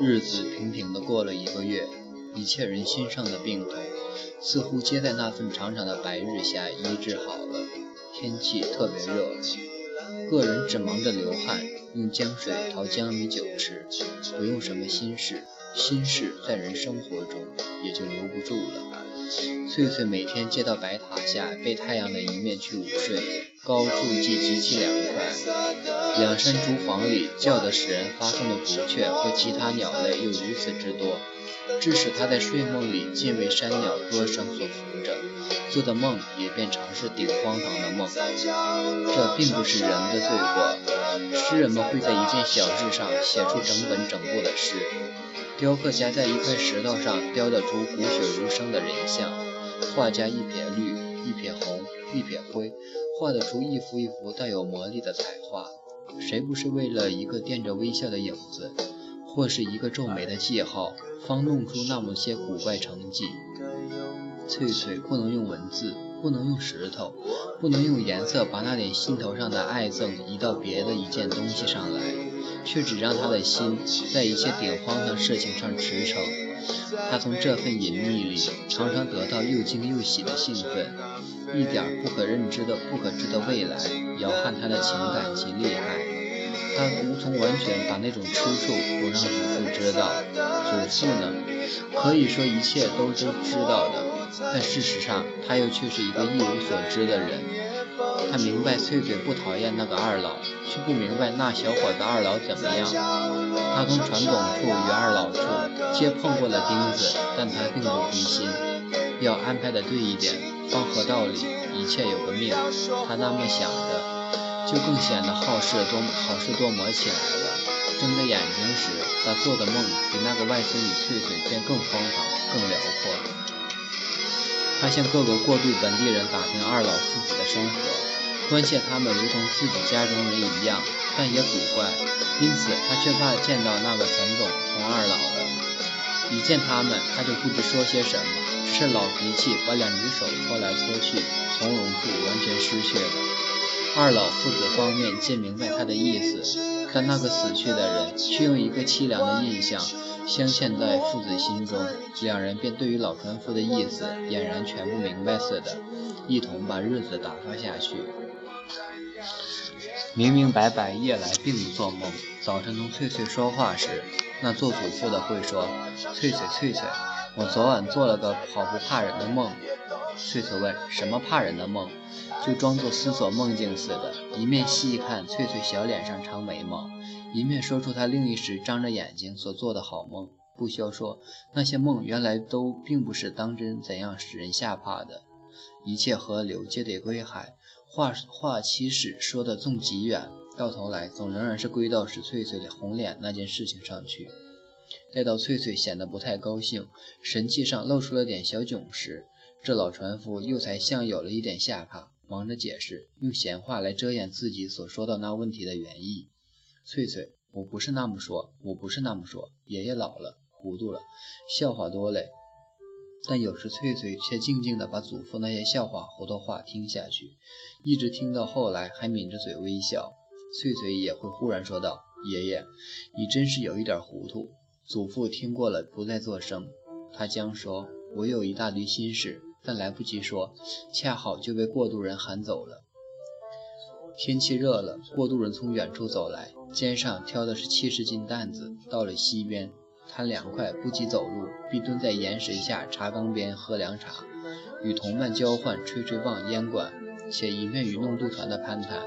日子平平的过了一个月，一切人心上的病痛，似乎皆在那份长长的白日下医治好了。天气特别热，个人只忙着流汗，用姜水淘江米酒吃，不用什么心事。心事在人生活中也就留不住了。翠翠每天接到白塔下被太阳的一面去午睡，高处既极其凉快，两山竹房里叫得使人发疯的竹雀和其他鸟类又如此之多，致使他在睡梦里尽为山鸟歌声所扶着，做的梦也便常是顶荒唐的梦。这并不是人的罪过，诗人们会在一件小事上写出整本整部的诗。雕刻家在一块石头上雕得出骨血如生的人像，画家一撇绿，一撇红，一撇灰，画得出一幅一幅带有魔力的彩画。谁不是为了一个垫着微笑的影子，或是一个皱眉的记号，方弄出那么些古怪成绩？翠翠不能用文字，不能用石头，不能用颜色，把那点心头上的爱憎移到别的一件东西上来。却只让他的心在一切顶荒唐事情上驰骋。他从这份隐秘里常常得到又惊又喜的兴奋，一点不可认知的、不可知的未来摇撼他的情感及厉害。他无从完全把那种吃醋不让祖父知道。祖父呢，可以说一切都是知道的，但事实上他又却是一个一无所知的人。他明白翠翠不讨厌那个二老，却不明白那小伙子二老怎么样。他从传统处与二老处皆碰过了钉子，但他并不灰心，要安排的对一点，方合道理，一切有个命。他那么想着，就更显得好事多好事多磨起来了。睁着眼睛时，他做的梦比那个外孙女翠翠便更荒唐，更辽阔。他向各个过渡本地人打听二老父子的生活。关切他们如同自己家中人一样，但也古怪，因此他却怕见到那个陈总同二老了。一见他们，他就不知说些什么，只是老脾气，把两只手搓来搓去，从容处完全失去了。二老父子方面皆明白他的意思，但那个死去的人却用一个凄凉的印象镶嵌在父子心中，两人便对于老船夫的意思俨然全不明白似的，一同把日子打发下去。明明白白，夜来并不做梦。早晨同翠翠说话时，那做祖父的会说：“翠翠，翠翠，我昨晚做了个好不怕人的梦。”翠翠问：“什么怕人的梦？”就装作思索梦境似的，一面细看翠翠小脸上长眉毛，一面说出他另一时张着眼睛所做的好梦。不消说，那些梦原来都并不是当真，怎样使人吓怕的？一切河流皆得归海。话话起始说的纵极远，到头来总仍然是归到使翠翠的红脸那件事情上去。待到翠翠显得不太高兴，神气上露出了点小窘时，这老船夫又才像有了一点吓怕，忙着解释，用闲话来遮掩自己所说到那问题的原意。翠翠，我不是那么说，我不是那么说。爷爷老了，糊涂了，笑话多嘞。但有时翠翠却静静地把祖父那些笑话、糊涂话听下去，一直听到后来，还抿着嘴微笑。翠翠也会忽然说道：“爷爷，你真是有一点糊涂。”祖父听过了，不再作声。他将说：“我有一大堆心事，但来不及说，恰好就被过渡人喊走了。”天气热了，过渡人从远处走来，肩上挑的是七十斤担子，到了溪边。贪凉快，不及走路，必蹲在岩石下茶缸边喝凉茶，与同伴交换吹吹棒、烟管，且一面与弄渡船的攀谈，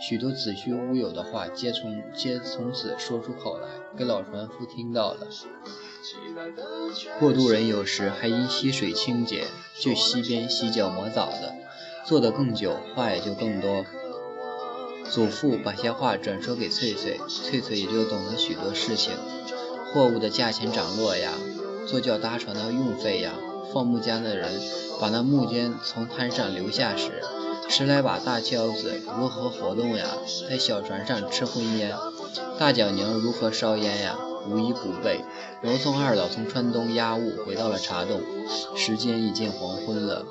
许多子虚乌有的话，皆从皆从此说出口来，给老船夫听到了。过渡人有时还因溪水清洁，就溪边洗脚磨澡的，坐得更久，话也就更多。祖父把些话转说给翠翠，翠翠也就懂得许多事情。货物的价钱涨落呀，坐轿搭船的用费呀，放木浆的人把那木尖从滩上留下时，十来把大轿子如何活动呀？在小船上吃荤烟，大脚娘如何烧烟呀？无一不备。罗宋二老从川东押物回到了茶洞，时间已近黄昏了，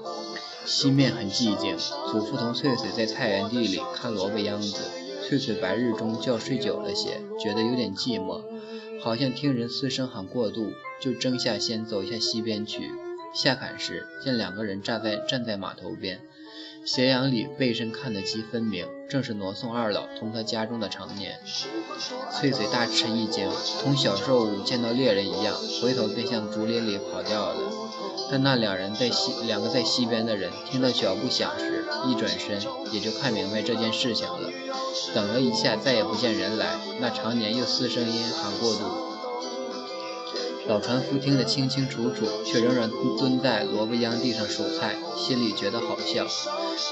西面很寂静。祖父同翠翠在菜园地里看萝卜秧子，翠翠白日中觉睡久了些，觉得有点寂寞，好像听人嘶声喊过度，就争下先走下西边去。下坎时，见两个人站在站在码头边。斜阳里，背身看得极分明，正是挪送二老同他家中的常年。翠翠大吃一惊，同小时候见到猎人一样，回头便向竹林里跑掉了。但那两人在西，两个在西边的人，听到脚步响时，一转身，也就看明白这件事情了。等了一下，再也不见人来，那常年又嘶声音喊过渡。老船夫听得清清楚楚，却仍然蹲在萝卜秧地上数菜，心里觉得好笑。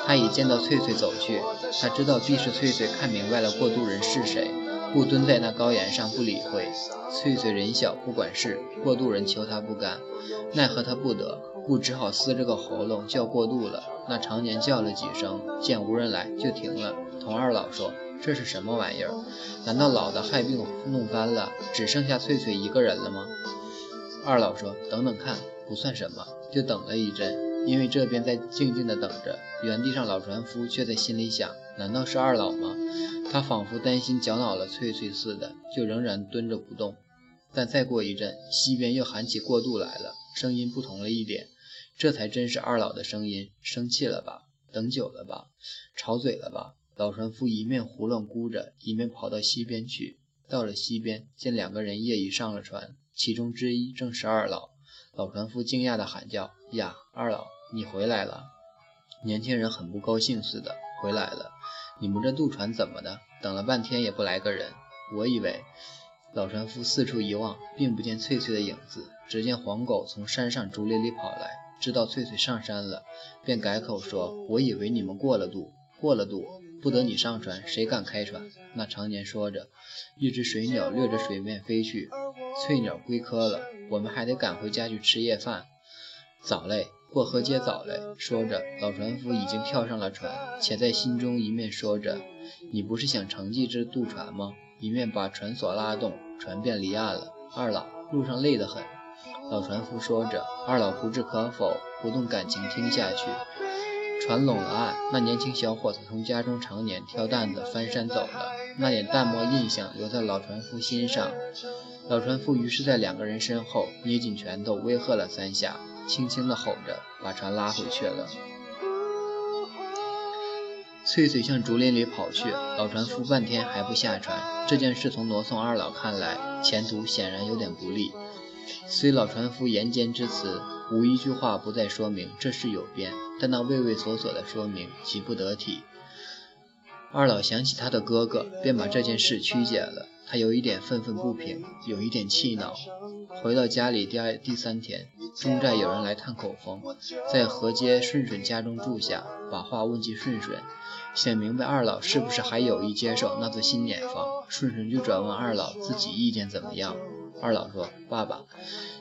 他已见到翠翠走去，他知道必是翠翠看明白了过渡人是谁，故蹲在那高岩上不理会。翠翠人小不管事，过渡人求他不干，奈何他不得，故只好撕着个喉咙叫过渡了。那常年叫了几声，见无人来，就停了，童二老说：“这是什么玩意儿？难道老的害病弄翻了，只剩下翠翠一个人了吗？”二老说：“等等看，不算什么。”就等了一阵，因为这边在静静的等着。原地上，老船夫却在心里想：难道是二老吗？他仿佛担心搅恼了翠翠似的，就仍然蹲着不动。但再过一阵，西边又喊起过渡来了，声音不同了一点。这才真是二老的声音。生气了吧？等久了吧？吵嘴了吧？老船夫一面胡乱估着，一面跑到西边去。到了西边，见两个人夜已上了船。其中之一正是二老，老船夫惊讶地喊叫：“呀，二老，你回来了！”年轻人很不高兴似的：“回来了？你们这渡船怎么的？等了半天也不来个人。我以为……”老船夫四处一望，并不见翠翠的影子，只见黄狗从山上竹林里跑来，知道翠翠上山了，便改口说：“我以为你们过了渡，过了渡。”不得你上船，谁敢开船？那常年说着，一只水鸟掠着水面飞去。翠鸟归科了，我们还得赶回家去吃夜饭。早嘞，过河街早嘞。说着，老船夫已经跳上了船，且在心中一面说着：“你不是想乘骑这渡船吗？”一面把船索拉动，船便离岸了。二老，路上累得很。老船夫说着，二老不置可否，不动感情听下去。船拢了岸，那年轻小伙子从家中常年挑担子翻山走了，那点淡漠印象留在老船夫心上。老船夫于是，在两个人身后捏紧拳头，威吓了三下，轻轻地吼着，把船拉回去了。翠翠向竹林里跑去，老船夫半天还不下船。这件事从罗宋二老看来，前途显然有点不利。虽老船夫言间之词，无一句话不再说明这事有变。但那畏畏缩缩的说明极不得体。二老想起他的哥哥，便把这件事曲解了。他有一点愤愤不平，有一点气恼。回到家里第二第三天，中寨有人来探口风，在河街顺顺家中住下，把话问及顺顺，想明白二老是不是还有意接受那座新碾房。顺顺就转问二老自己意见怎么样。二老说：“爸爸，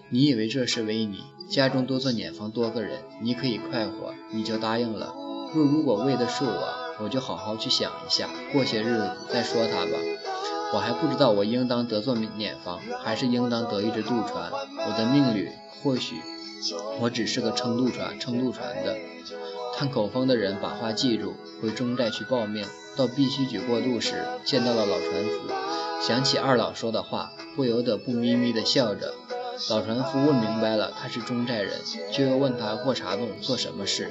你以为这是为你？”家中多做碾房多个人，你可以快活，你就答应了。若如果为的是我，我就好好去想一下，过些日子再说他吧。我还不知道我应当得做碾房，还是应当得一只渡船。我的命里或许我只是个撑渡船、撑渡船的。探口风的人把话记住，回中寨去报命。到必须举过渡时，见到了老船夫，想起二老说的话，不由得不咪咪地笑着。老船夫问明白了，他是中寨人，就又问他过茶洞做什么事。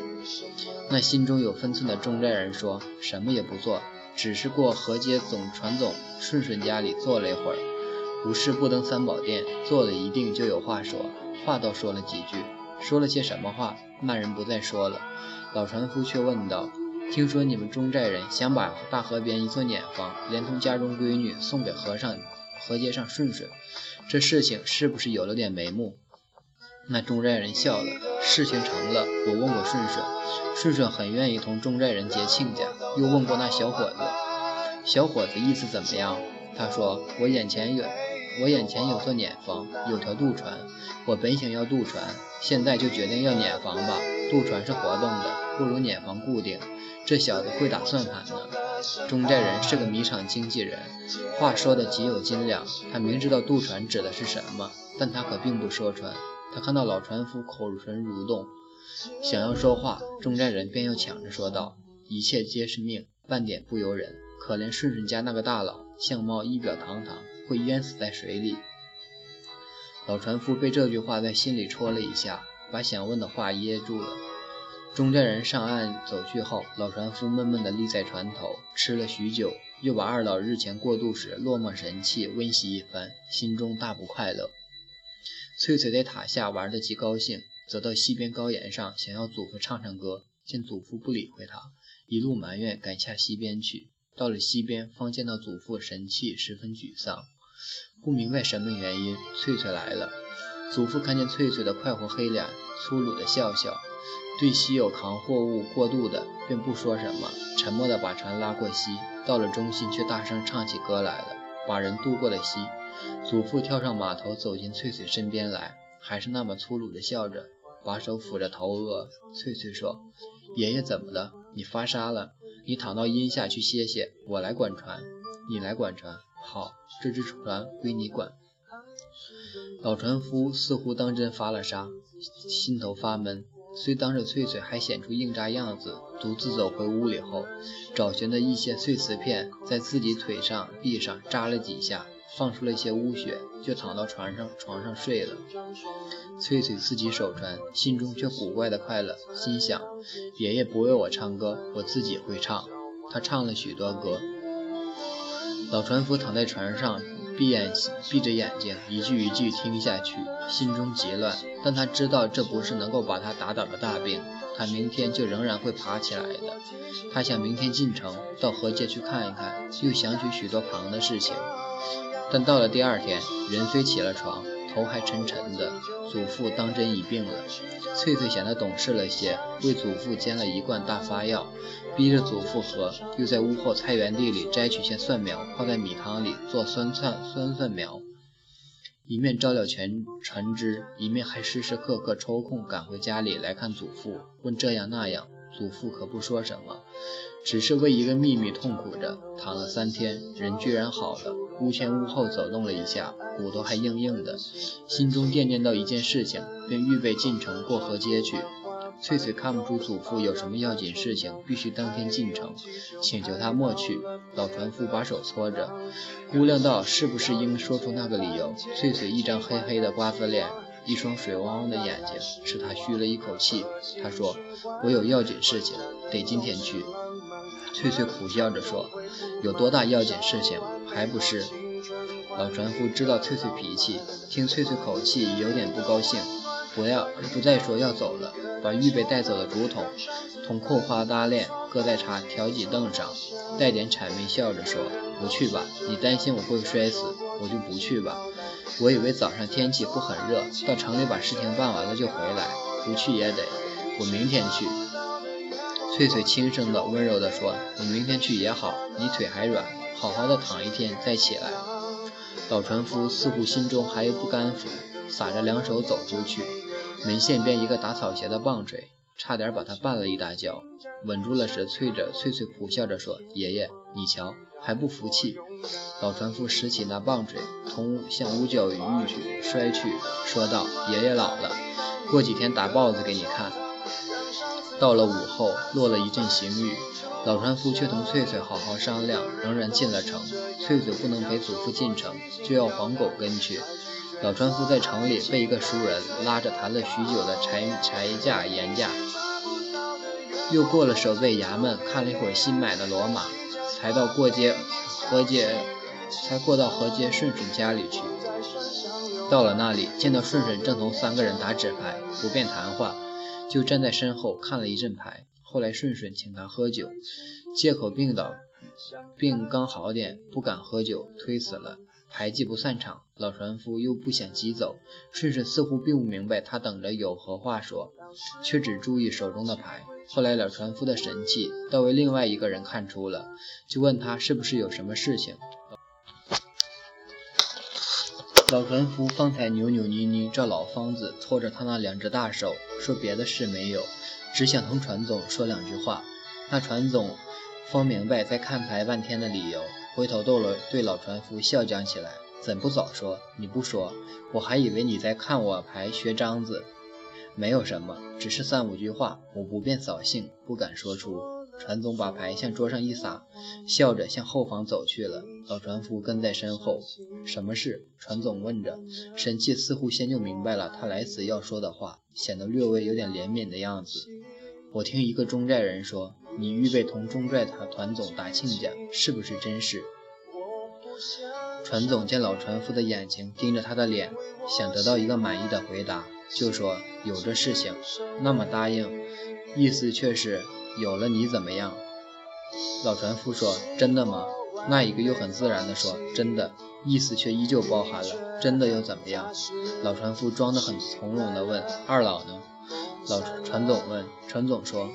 那心中有分寸的中寨人说什么也不做，只是过河街总船总顺顺家里坐了一会儿，无事不登三宝殿，坐了一定就有话说。话倒说了几句，说了些什么话，那人不再说了。老船夫却问道：“听说你们中寨人想把大河边一座碾房，连同家中闺女送给和尚？”河街上顺顺，这事情是不是有了点眉目？那中寨人笑了。事情成了，我问过顺顺，顺顺很愿意同中寨人结亲家。又问过那小伙子，小伙子意思怎么样？他说：我眼前有，我眼前有座碾房，有条渡船。我本想要渡船，现在就决定要碾房吧。渡船是活动的，不如碾房固定。这小子会打算盘呢。中寨人是个米厂经纪人，话说的极有斤两。他明知道渡船指的是什么，但他可并不说穿。他看到老船夫口唇蠕动，想要说话，中寨人便又抢着说道：“一切皆是命，半点不由人。可怜顺顺家那个大佬，相貌仪表堂堂，会淹死在水里。老船夫被这句话在心里戳了一下，把想问的话噎住了。中间人上岸走去后，老船夫闷闷地立在船头，吃了许久，又把二老日前过渡时落寞神气温习一番，心中大不快乐。翠翠在塔下玩得极高兴，走到溪边高岩上，想要祖父唱唱歌，见祖父不理会他，一路埋怨赶下溪边去。到了溪边，方见到祖父神气十分沮丧，不明白什么原因。翠翠来了，祖父看见翠翠的快活黑脸，粗鲁的笑笑。对稀有扛货物过度的，便不说什么，沉默地把船拉过溪，到了中心，却大声唱起歌来了，把人渡过了溪。祖父跳上码头，走进翠翠身边来，还是那么粗鲁地笑着，把手抚着头额。翠翠说：“爷爷怎么了？你发烧了？你躺到阴下去歇歇，我来管船。你来管船，好，这只船归你管。”老船夫似乎当真发了烧，心头发闷。虽当着翠翠还显出硬扎样子，独自走回屋里后，找寻的一些碎瓷片，在自己腿上、臂上扎了几下，放出了一些污血，就躺到床上床上睡了。翠翠自己守船，心中却古怪的快乐，心想：爷爷不为我唱歌，我自己会唱。他唱了许多歌。老船夫躺在船上。闭眼，闭着眼睛，一句一句听下去，心中极乱。但他知道这不是能够把他打倒的大病，他明天就仍然会爬起来的。他想明天进城，到河界去看一看，又想起许多旁的事情。但到了第二天，人虽起了床。头还沉沉的，祖父当真已病了。翠翠显得懂事了些，为祖父煎了一罐大发药，逼着祖父喝，又在屋后菜园地里摘取些蒜苗，泡在米汤里做酸菜酸蒜苗。一面照料全船只，一面还时时刻刻抽空赶回家里来看祖父，问这样那样。祖父可不说什么，只是为一个秘密痛苦着。躺了三天，人居然好了，屋前屋后走动了一下，骨头还硬硬的。心中惦念到一件事情，便预备进城过河街去。翠翠看不出祖父有什么要紧事情，必须当天进城，请求他莫去。老船夫把手搓着，估量到是不是应说出那个理由。翠翠一张黑黑的瓜子脸。一双水汪汪的眼睛使他吁了一口气。他说：“我有要紧事情，得今天去。”翠翠苦笑着说：“有多大要紧事情？还不是……”老船夫知道翠翠脾气，听翠翠口气有点不高兴，不要不再说要走了，把预备带走的竹筒同扣花搭链搁在茶条几凳上，带点谄媚笑着说：“不去吧，你担心我会摔死，我就不去吧。”我以为早上天气不很热，到城里把事情办完了就回来，不去也得。我明天去。翠翠轻声的、温柔的说：“你明天去也好，你腿还软，好好的躺一天再起来。”老船夫似乎心中还有不甘服，撒着两手走出去，门线边一个打草鞋的棒槌，差点把他绊了一大跤。稳住了时，翠着翠翠苦笑着说：“爷爷，你瞧。”还不服气，老船夫拾起那棒槌，同向五角玉去摔去，说道：“爷爷老了，过几天打豹子给你看。”到了午后，落了一阵行雨，老船夫却同翠翠好好商量，仍然进了城。翠翠不能陪祖父进城，就要黄狗跟去。老船夫在城里被一个熟人拉着谈了许久的柴柴价盐价，又过了守备衙门，看了一会儿新买的骡马。才到过街河街，才过到河街顺顺家里去。到了那里，见到顺顺正同三个人打纸牌，不便谈话，就站在身后看了一阵牌。后来顺顺请他喝酒，借口病倒，病刚好点，不敢喝酒，推辞了。牌既不散场，老船夫又不想急走。顺顺似乎并不明白他等着有何话说，却只注意手中的牌。后来老船夫的神气倒为另外一个人看出了，就问他是不是有什么事情。老船夫方才扭扭捏捏照老方子搓着他那两只大手，说别的事没有，只想同船总说两句话。那船总方明白在看牌半天的理由，回头逗了对老船夫笑讲起来：“怎不早说？你不说，我还以为你在看我牌学章子。”没有什么，只是三五句话，我不便扫兴，不敢说出。船总把牌向桌上一撒，笑着向后房走去了。老船夫跟在身后。什么事？船总问着，神气似乎先就明白了他来此要说的话，显得略微有点怜悯的样子。我听一个中寨人说，你预备同中寨团团总打亲家，是不是真事？传总见老船夫的眼睛盯着他的脸，想得到一个满意的回答，就说有这事情，那么答应，意思却是有了你怎么样？老船夫说真的吗？那一个又很自然地说真的，意思却依旧包含了真的又怎么样？老船夫装得很从容地问二老呢？老船总问，船总说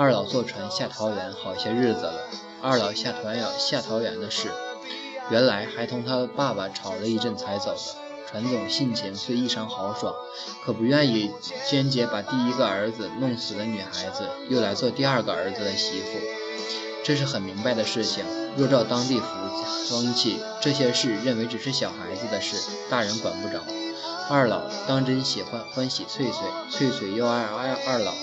二老坐船下桃园好些日子了，二老下团要下桃园的事。原来还同他爸爸吵了一阵才走的。船总性情虽异常豪爽，可不愿意间接把第一个儿子弄死的女孩子又来做第二个儿子的媳妇，这是很明白的事情。若照当地风气，这些事认为只是小孩子的事，大人管不着。二老当真喜欢欢喜翠翠，翠翠又爱爱二老，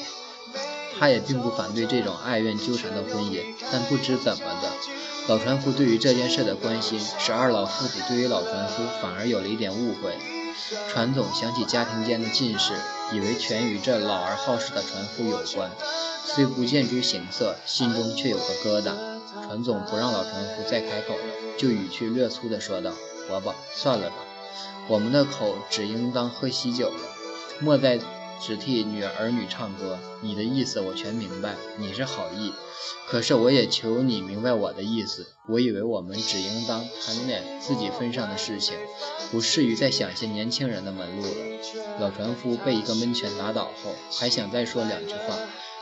他也并不反对这种爱怨纠缠的婚姻，但不知怎么的。老船夫对于这件事的关心，使二老父子对于老船夫反而有了一点误会。船总想起家庭间的近事，以为全与这老而好事的船夫有关，虽不见诸形色，心中却有个疙瘩。船总不让老船夫再开口了，就语气略粗地说道：“伯伯，算了吧，我们的口只应当喝喜酒了，莫再。”只替女儿女唱歌，你的意思我全明白，你是好意。可是我也求你明白我的意思。我以为我们只应当谈点自己分上的事情，不适于再想些年轻人的门路了。老船夫被一个闷拳打倒后，还想再说两句话，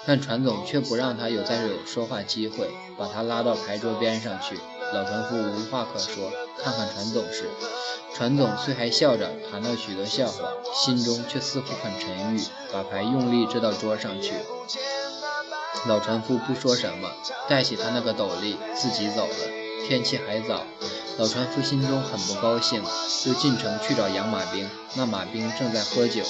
但船总却不让他有再有说话机会，把他拉到牌桌边上去。老船夫无话可说，看看船总时。船总虽还笑着谈了许多笑话，心中却似乎很沉郁，把牌用力掷到桌上去。老船夫不说什么，带起他那个斗笠，自己走了。天气还早，老船夫心中很不高兴，就进城去找养马兵。那马兵正在喝酒。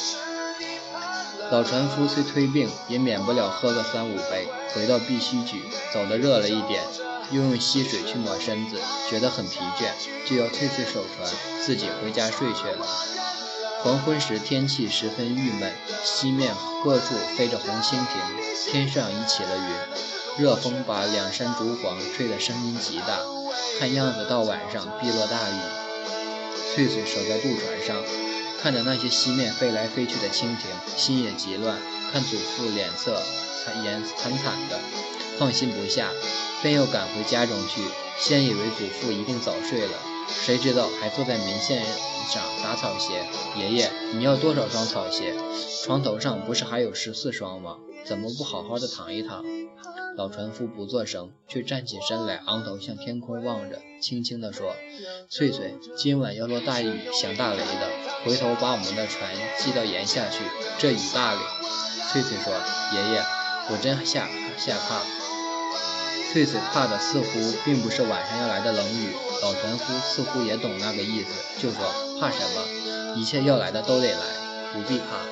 老船夫虽推病，也免不了喝个三五杯。回到必须举，走得热了一点。又用溪水去抹身子，觉得很疲倦，就要退退守船，自己回家睡去了。黄昏时天气十分郁闷，西面各处飞着红蜻蜓，天上已起了云，热风把两山竹黄吹得声音极大，看样子到晚上必落大雨。翠翠守在渡船上，看着那些西面飞来飞去的蜻蜓，心也极乱，看祖父脸色惨严惨惨的，放心不下。便又赶回家中去，先以为祖父一定早睡了，谁知道还坐在门线上打草鞋。爷爷，你要多少双草鞋？床头上不是还有十四双吗？怎么不好好的躺一躺？老船夫不作声，却站起身来，昂头向天空望着，轻轻地说：“翠翠，今晚要落大雨，响大雷的，回头把我们的船系到檐下去。这雨大哩。”翠翠说：“爷爷，我真吓吓怕。”翠翠怕的似乎并不是晚上要来的冷雨，老船夫似乎也懂那个意思，就说：“怕什么？一切要来的都得来，不必怕。”